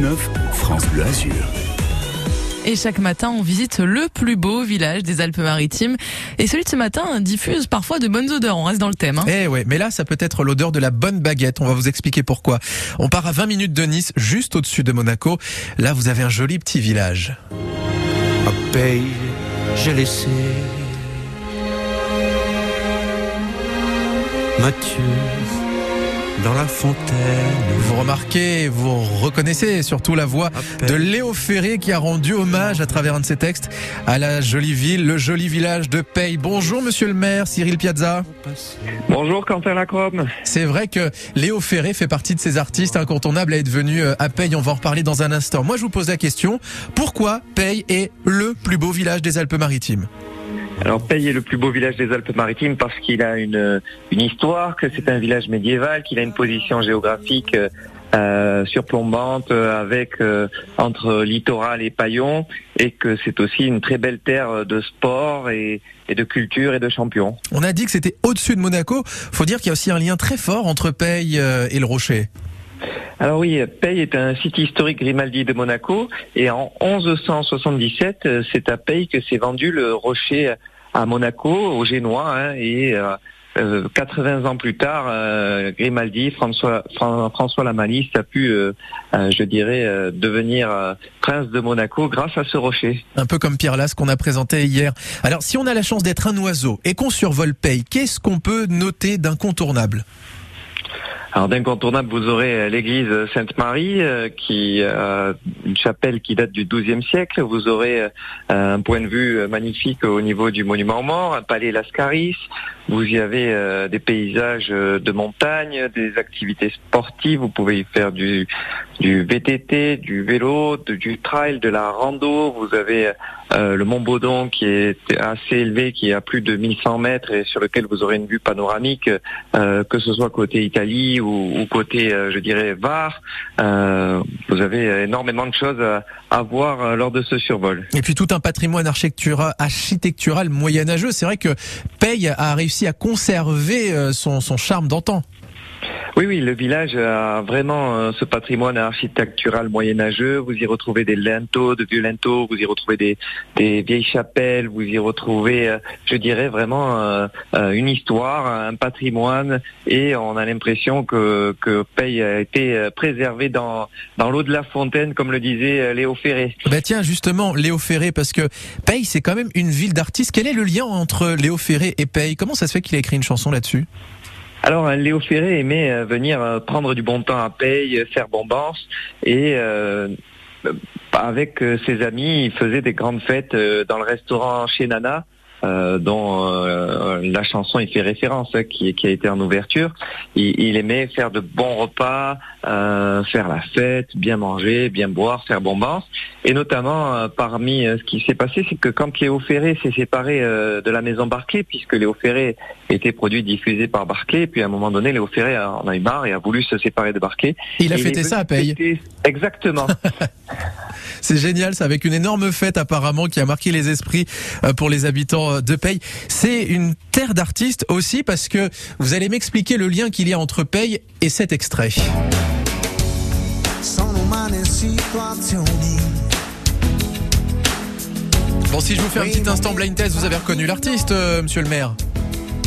106.9, France Bleu Azur. Et chaque matin, on visite le plus beau village des Alpes-Maritimes. Et celui de ce matin diffuse parfois de bonnes odeurs. On reste dans le thème. Hein. Eh ouais, mais là, ça peut être l'odeur de la bonne baguette. On va vous expliquer pourquoi. On part à 20 minutes de Nice, juste au-dessus de Monaco. Là, vous avez un joli petit village. À paye, j'ai laissé Mathieu dans la fontaine. Vous remarquez, vous reconnaissez surtout la voix de Léo Ferré qui a rendu hommage à travers un de ses textes à la jolie ville, le joli village de Paye. Bonjour monsieur le maire, Cyril Piazza. Bonjour Quentin Lacrobe. C'est vrai que Léo Ferré fait partie de ces artistes incontournables à être venu euh, à Paye. On va en reparler dans un instant. Moi je vous pose la question, pourquoi Paye est le plus beau village des Alpes-Maritimes? Alors Paye est le plus beau village des Alpes-Maritimes parce qu'il a une, une histoire, que c'est un village médiéval, qu'il a une position géographique euh, surplombante avec euh, entre littoral et paillon et que c'est aussi une très belle terre de sport et, et, de culture et de champions. On a dit que c'était au-dessus de Monaco. Faut dire qu'il y a aussi un lien très fort entre Paye euh, et le Rocher. Alors oui, Paye est un site historique Grimaldi de Monaco et en 1177, c'est à Paye que s'est vendu le rocher à Monaco, aux Génois, hein, et euh, 80 ans plus tard, euh, Grimaldi, François, François Lamaliste a pu, euh, euh, je dirais, devenir prince de Monaco grâce à ce rocher. Un peu comme Pierre Las qu'on a présenté hier. Alors, si on a la chance d'être un oiseau et qu'on survole Paye, qu'est-ce qu'on peut noter d'incontournable? Alors d'incontournable, vous aurez l'église Sainte-Marie, qui a une chapelle qui date du XIIe siècle. Vous aurez un point de vue magnifique au niveau du monument aux morts, un palais Lascaris. Vous y avez euh, des paysages euh, de montagne, des activités sportives. Vous pouvez y faire du, du VTT, du vélo, du trail, de la rando. Vous avez euh, le Mont Baudon qui est assez élevé, qui est à plus de 1100 mètres et sur lequel vous aurez une vue panoramique, que ce soit côté Italie ou, côté, je dirais, Var. vous avez énormément de choses à, voir lors de ce survol. Et puis tout un patrimoine architectural, architectural moyenâgeux. C'est vrai que Paye a réussi à conserver euh, son, son charme d'antan. Oui, oui, le village a vraiment euh, ce patrimoine architectural moyenâgeux. Vous y retrouvez des linteaux, de vieux linteaux, vous y retrouvez des, vieilles chapelles, vous y retrouvez, euh, je dirais, vraiment une histoire, un patrimoine, et on a l'impression que, que Paye a été préservé dans, dans l'eau de la fontaine, comme le disait Léo Ferré. Bah tiens, justement, Léo Ferré, parce que Paye, c'est quand même une ville d'artistes. Quel est le lien entre Léo Ferré et Paye? Comment ça se fait qu'il a écrit une chanson là-dessus? Alors Léo Ferré aimait euh, venir euh, prendre du bon temps à Paye, faire bombance et euh, avec ses amis, il faisait des grandes fêtes dans le restaurant chez Nana. Euh, dont euh, la chanson y fait référence, hein, qui, qui, a été en ouverture. Il, il aimait faire de bons repas, euh, faire la fête, bien manger, bien boire, faire bombance. Et notamment, parmi ce qui s'est passé, c'est que quand Léo Ferré s'est séparé de la maison Barclay, puisque Léo Ferré était produit diffusé par Barclay, puis à un moment donné, Léo Ferré en a eu marre et a voulu se séparer de Barclay. Il a fêté ça à Paye. Exactement. c'est génial, ça avec une énorme fête apparemment qui a marqué les esprits pour les habitants euh, de Paye. C'est une terre d'artistes aussi parce que vous allez m'expliquer le lien qu'il y a entre Paye et cet extrait. Bon, si je vous fais un petit instant blind test, vous avez reconnu l'artiste, euh, monsieur le maire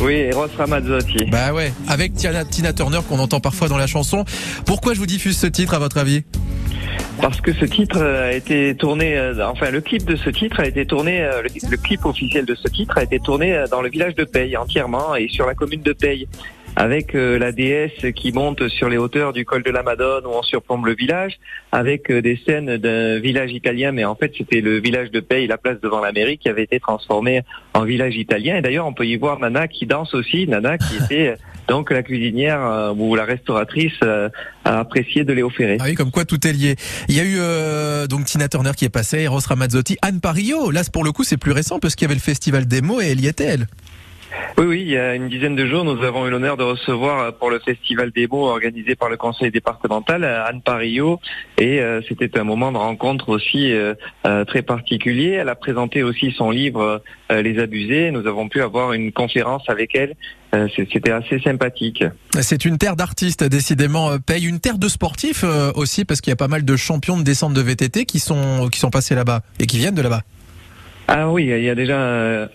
oui, Eros Ramazzotti. Bah ouais, avec Tina, Tina Turner qu'on entend parfois dans la chanson. Pourquoi je vous diffuse ce titre à votre avis? Parce que ce titre a été tourné, euh, enfin le clip de ce titre a été tourné, euh, le, clip officiel de ce titre a été tourné euh, dans le village de Paye entièrement et sur la commune de Paye avec la déesse qui monte sur les hauteurs du col de la Madone où on surplombe le village, avec des scènes d'un village italien, mais en fait c'était le village de Paye, la place devant la mairie, qui avait été transformé en village italien. Et d'ailleurs on peut y voir Nana qui danse aussi, Nana qui était donc la cuisinière euh, ou la restauratrice euh, a apprécié de Léo Ferré. Ah oui, comme quoi tout est lié. Il y a eu euh, donc Tina Turner qui est passée, Eros Ramazzotti, Anne Parillo. Là, pour le coup, c'est plus récent parce qu'il y avait le festival démo et elle y était elle. Oui, oui, il y a une dizaine de jours, nous avons eu l'honneur de recevoir pour le festival des mots organisé par le conseil départemental Anne Parillo et euh, c'était un moment de rencontre aussi très particulier. Elle a présenté aussi son livre Les Abusés. Nous avons pu avoir une conférence avec elle c'était assez sympathique. C'est une terre d'artistes, décidément. Paye une terre de sportifs aussi, parce qu'il y a pas mal de champions de descente de VTT qui sont qui sont passés là-bas et qui viennent de là-bas. Ah oui, il y a déjà euh,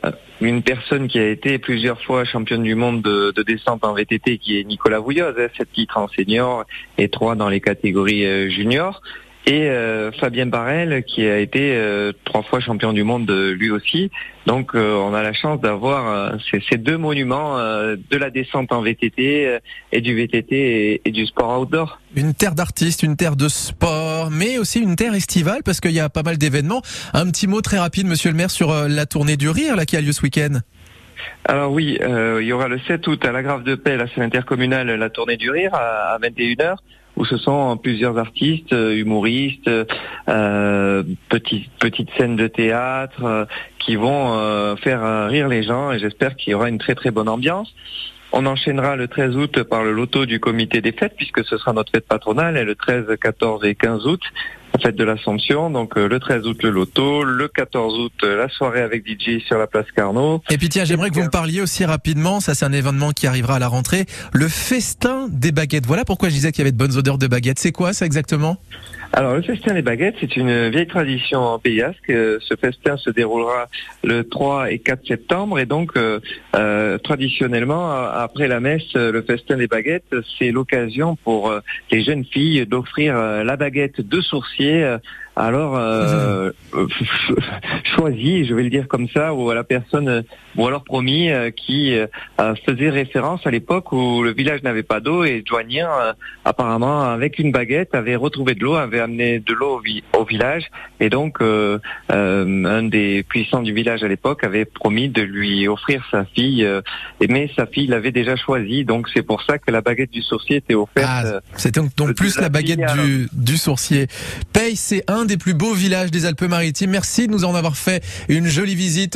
une personne qui a été plusieurs fois championne du monde de, descente en VTT, qui est Nicolas Vouilloz, hein, sept titres en senior et trois dans les catégories euh, juniors et euh, Fabien Barrel qui a été euh, trois fois champion du monde euh, lui aussi. Donc on a la chance d'avoir ces, deux monuments de la descente en VTT et du VTT et, du sport outdoor. Une terre d'artistes, une terre de sport, mais aussi une terre estivale parce qu'il y a pas mal d'événements. Un petit mot très rapide, Monsieur le Maire, sur la tournée du rire là qui a lieu ce week-end. Alors oui, il y aura le 7 août à la Grave de Paix, la scène intercommunale, la tournée du rire à 21h où ce sont plusieurs artistes, euh, humoristes, euh, petites petites scènes de théâtre euh, qui vont faire rire les gens et j'espère qu'il y aura une très très bonne ambiance. On enchaînera le 13 août par le loto du comité des fêtes puisque ce sera notre fête patronale et le 13, 14 et 15 août fête de l'Assomption. Donc le 13 août le loto, le 14 août la soirée avec DJ sur la place Carnot. Et puis tiens, j'aimerais que vous me parliez aussi rapidement, ça c'est un événement qui arrivera à la rentrée, le festin des baguettes. Voilà pourquoi je disais qu'il y avait de bonnes odeurs de baguettes. C'est quoi ça exactement? Alors le festin des baguettes, c'est une vieille tradition en Pays Basque. Ce festin se déroulera le 3 et 4 septembre et donc euh, euh, traditionnellement après la messe, le festin des baguettes, c'est l'occasion pour euh, les jeunes filles d'offrir la baguette de sourcier alors euh, choisi, je vais le dire comme ça, ou à la personne, ou alors promis, euh, qui euh, faisait référence à l'époque où le village n'avait pas d'eau et Douanier, apparemment, avec une baguette, avait retrouvé de l'eau, avait amené de l'eau au, village, et donc un des puissants du village à l'époque avait promis de lui offrir sa fille, mais sa fille l'avait déjà choisi, donc c'est pour ça que la baguette du sourcier était offerte. Ah, c'est donc, plus la baguette du, du sourcier. Paye, c'est un des plus beaux villages des Alpes-Maritimes. Merci de nous en avoir fait une jolie visite.